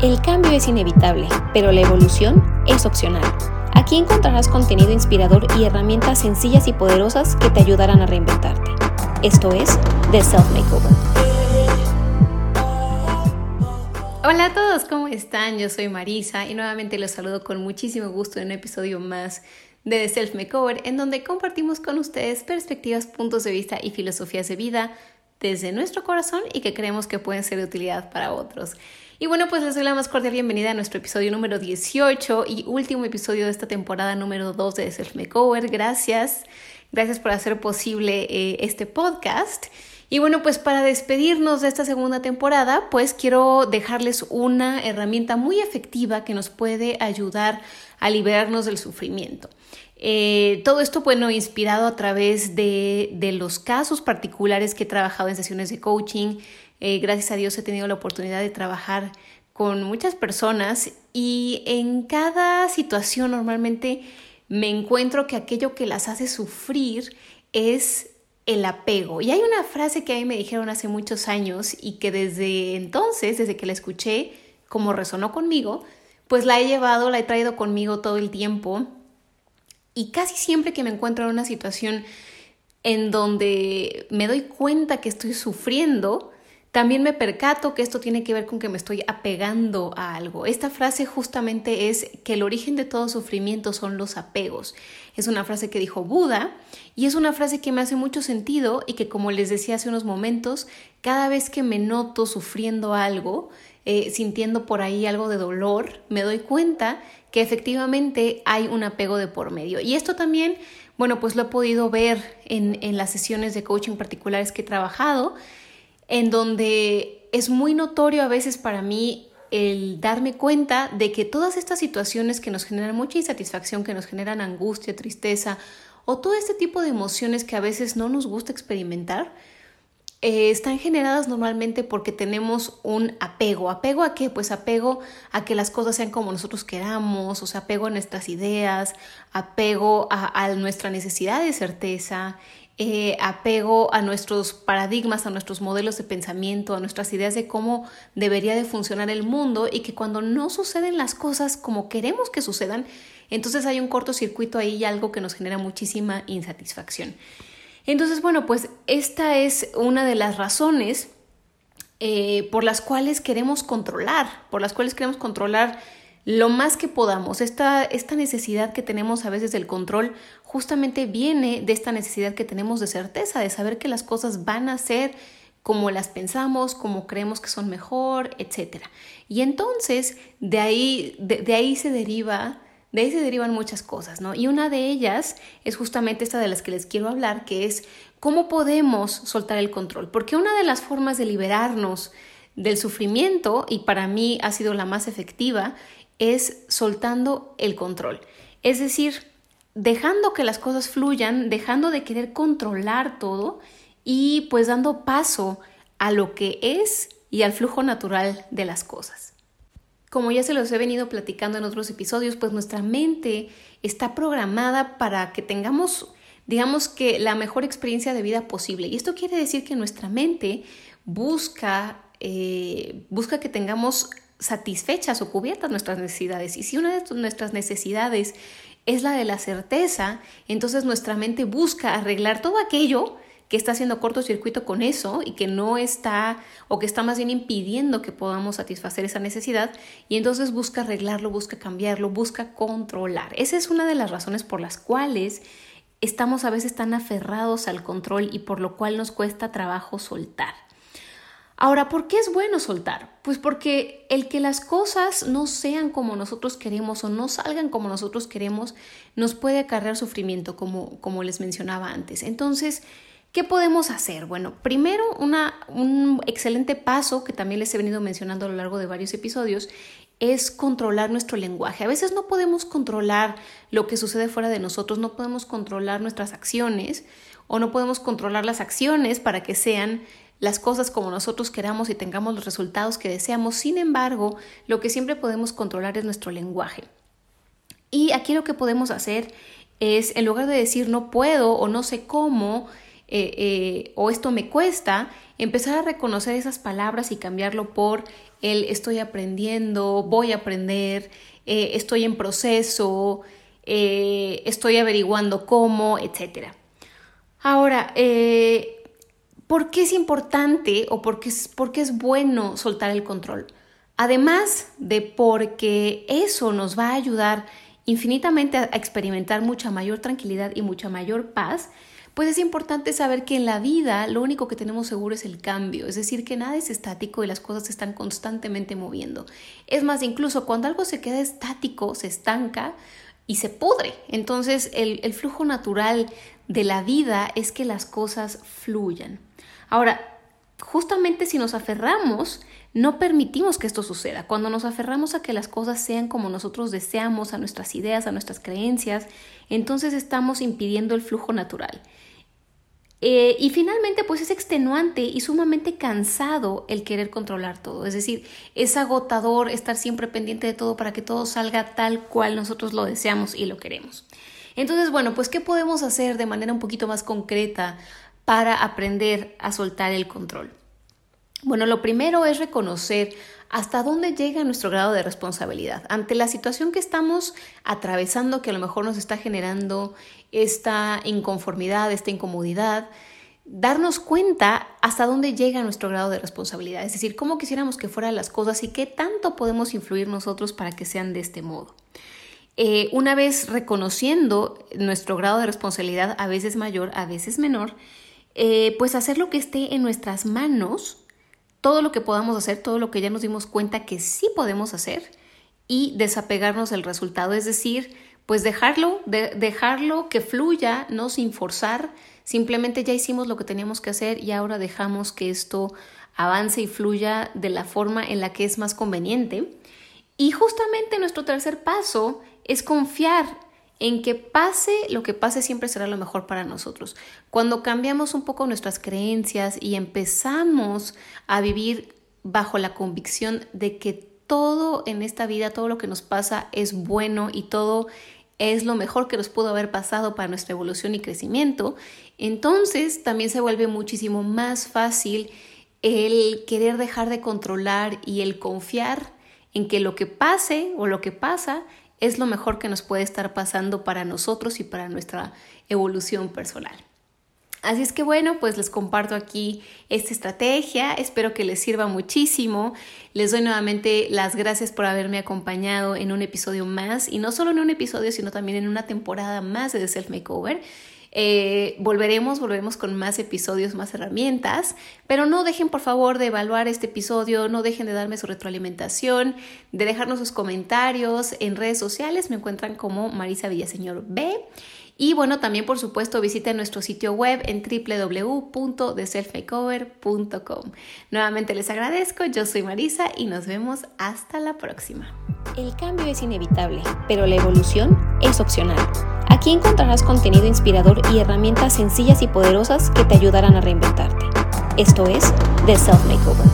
El cambio es inevitable, pero la evolución es opcional. Aquí encontrarás contenido inspirador y herramientas sencillas y poderosas que te ayudarán a reinventarte. Esto es The Self Makeover. Hola a todos, ¿cómo están? Yo soy Marisa y nuevamente los saludo con muchísimo gusto en un episodio más de The Self Makeover, en donde compartimos con ustedes perspectivas, puntos de vista y filosofías de vida desde nuestro corazón y que creemos que pueden ser de utilidad para otros. Y bueno, pues les doy la más cordial bienvenida a nuestro episodio número 18 y último episodio de esta temporada número 2 de Self Makeover. Gracias, gracias por hacer posible eh, este podcast. Y bueno, pues para despedirnos de esta segunda temporada, pues quiero dejarles una herramienta muy efectiva que nos puede ayudar a liberarnos del sufrimiento. Eh, todo esto, bueno, inspirado a través de, de, los casos particulares que he trabajado en sesiones de coaching. Eh, gracias a Dios he tenido la oportunidad de trabajar con muchas personas y en cada situación normalmente me encuentro que aquello que las hace sufrir es el apego. Y hay una frase que a mí me dijeron hace muchos años y que desde entonces, desde que la escuché, como resonó conmigo, pues la he llevado, la he traído conmigo todo el tiempo y casi siempre que me encuentro en una situación en donde me doy cuenta que estoy sufriendo, también me percato que esto tiene que ver con que me estoy apegando a algo. Esta frase justamente es que el origen de todo sufrimiento son los apegos. Es una frase que dijo Buda y es una frase que me hace mucho sentido y que como les decía hace unos momentos, cada vez que me noto sufriendo algo, eh, sintiendo por ahí algo de dolor, me doy cuenta que efectivamente hay un apego de por medio. Y esto también, bueno, pues lo he podido ver en, en las sesiones de coaching particulares que he trabajado, en donde es muy notorio a veces para mí el darme cuenta de que todas estas situaciones que nos generan mucha insatisfacción, que nos generan angustia, tristeza o todo este tipo de emociones que a veces no nos gusta experimentar, eh, están generadas normalmente porque tenemos un apego. ¿Apego a qué? Pues apego a que las cosas sean como nosotros queramos, o sea, apego a nuestras ideas, apego a, nuestra necesidad de certeza, eh, apego a nuestros paradigmas, a nuestros modelos de pensamiento, a nuestras ideas de cómo debería de funcionar el mundo y que cuando no suceden las cosas como queremos que sucedan, entonces hay un cortocircuito ahí y algo que nos genera muchísima insatisfacción. Entonces, bueno, pues esta es una de las razones eh, por las cuales queremos controlar, por las cuales queremos controlar lo más que podamos. Esta, esta necesidad que tenemos a veces del control justamente viene de esta necesidad que tenemos de certeza, de saber que las cosas van a ser como las pensamos, como creemos que son mejor, etc. Y entonces de ahí, de ahí se deriva de ahí se derivan muchas cosas, ¿no? Y una de ellas es justamente esta de las que les quiero hablar, que es cómo podemos soltar el control. Porque una de las formas de liberarnos del sufrimiento, y para mí ha sido la más efectiva, es soltando el control. Es decir, dejando que las cosas fluyan, dejando de querer controlar todo y pues dando paso a lo que es y al flujo natural de las cosas. Como ya se los he venido platicando en otros episodios, pues nuestra mente está programada para que tengamos, digamos que, la mejor experiencia de vida posible. Y esto quiere decir que nuestra mente busca, eh, busca que tengamos satisfechas o cubiertas nuestras necesidades. Y si una de nuestras necesidades es la de la certeza, entonces nuestra mente busca arreglar todo aquello que está haciendo cortocircuito con eso y que no está o que está más bien impidiendo que podamos satisfacer esa necesidad y entonces busca arreglarlo, busca cambiarlo, busca controlar. Esa es una de las razones por las cuales estamos a veces tan aferrados al control y por lo cual nos cuesta trabajo soltar. Ahora, ¿por qué es bueno soltar? Pues porque el que las cosas no sean como nosotros queremos o no salgan como nosotros queremos nos puede acarrear sufrimiento, como, como les mencionaba antes. Entonces, ¿Qué podemos hacer? Bueno, primero un excelente paso que también les he venido mencionando a lo largo de varios episodios es controlar nuestro lenguaje. A veces no podemos controlar lo que sucede fuera de nosotros, no podemos controlar nuestras acciones o no podemos controlar las acciones para que sean las cosas como nosotros queramos y tengamos los resultados que deseamos. Sin embargo, lo que siempre podemos controlar es nuestro lenguaje. Y aquí lo que podemos hacer es, en lugar de decir no puedo o no sé cómo, eh, eh, o esto me cuesta, empezar a reconocer esas palabras y cambiarlo por el estoy aprendiendo, voy a aprender, eh, estoy en proceso, estoy averiguando cómo, etc. Ahora, ¿por qué es importante o por qué es, por es bueno soltar el control? Además de porque eso nos va a ayudar infinitamente a experimentar mucha mayor tranquilidad y mucha mayor paz, pues es importante saber que en la vida lo único que tenemos seguro es el cambio, es decir, que nada es estático y las cosas se están constantemente moviendo. Es más, incluso cuando algo se queda estático, se estanca y se pudre. Entonces, el, el flujo natural de la vida es que las cosas fluyan. Ahora, justamente si nos aferramos, no permitimos que esto suceda. Cuando nos aferramos a que las cosas sean como nosotros deseamos, a nuestras ideas, a nuestras creencias, entonces estamos impidiendo el flujo natural. Eh, y finalmente, pues es extenuante y sumamente cansado el querer controlar todo. Es decir, es agotador estar siempre pendiente de todo para que todo salga tal cual nosotros lo deseamos y lo queremos. Entonces, bueno, pues ¿qué podemos hacer de manera un poquito más concreta para aprender a soltar el control? Bueno, lo primero es reconocer hasta dónde llega nuestro grado de responsabilidad. Ante la situación que estamos atravesando, que a lo mejor nos está generando esta inconformidad, esta incomodidad, darnos cuenta hasta dónde llega nuestro grado de responsabilidad, es decir, cómo quisiéramos que fueran las cosas y qué tanto podemos influir nosotros para que sean de este modo. Eh, una vez reconociendo nuestro grado de responsabilidad, a veces mayor, a veces menor, eh, pues hacer lo que esté en nuestras manos, todo lo que podamos hacer, todo lo que ya nos dimos cuenta que sí podemos hacer y desapegarnos del resultado, es decir, pues dejarlo, dejarlo que fluya, no sin forzar, simplemente ya hicimos lo que teníamos que hacer y ahora dejamos que esto avance y fluya de la forma en la que es más conveniente. Y justamente nuestro tercer paso es confiar en que pase lo que pase siempre será lo mejor para nosotros. Cuando cambiamos un poco nuestras creencias y empezamos a vivir bajo la convicción de que todo en esta vida, todo lo que nos pasa es bueno y todo es lo mejor que nos pudo haber pasado para nuestra evolución y crecimiento, entonces también se vuelve muchísimo más fácil el querer dejar de controlar y el confiar en que lo que pase o lo que pasa es lo mejor que nos puede estar pasando para nosotros y para nuestra evolución personal. Así es que bueno, pues les comparto aquí esta estrategia, espero que les sirva muchísimo. Les doy nuevamente las gracias por haberme acompañado en un episodio más y no solo en un episodio, sino también en una temporada más de The Self Makeover. Eh, volveremos, volveremos con más episodios, más herramientas, pero no dejen por favor de evaluar este episodio, no dejen de darme su retroalimentación, de dejarnos sus comentarios en redes sociales, me encuentran como Marisa Villaseñor B. Y bueno, también por supuesto visiten nuestro sitio web en www.theselfmakeover.com. Nuevamente les agradezco, yo soy Marisa y nos vemos hasta la próxima. El cambio es inevitable, pero la evolución es opcional. Aquí encontrarás contenido inspirador y herramientas sencillas y poderosas que te ayudarán a reinventarte. Esto es The Self Makeover.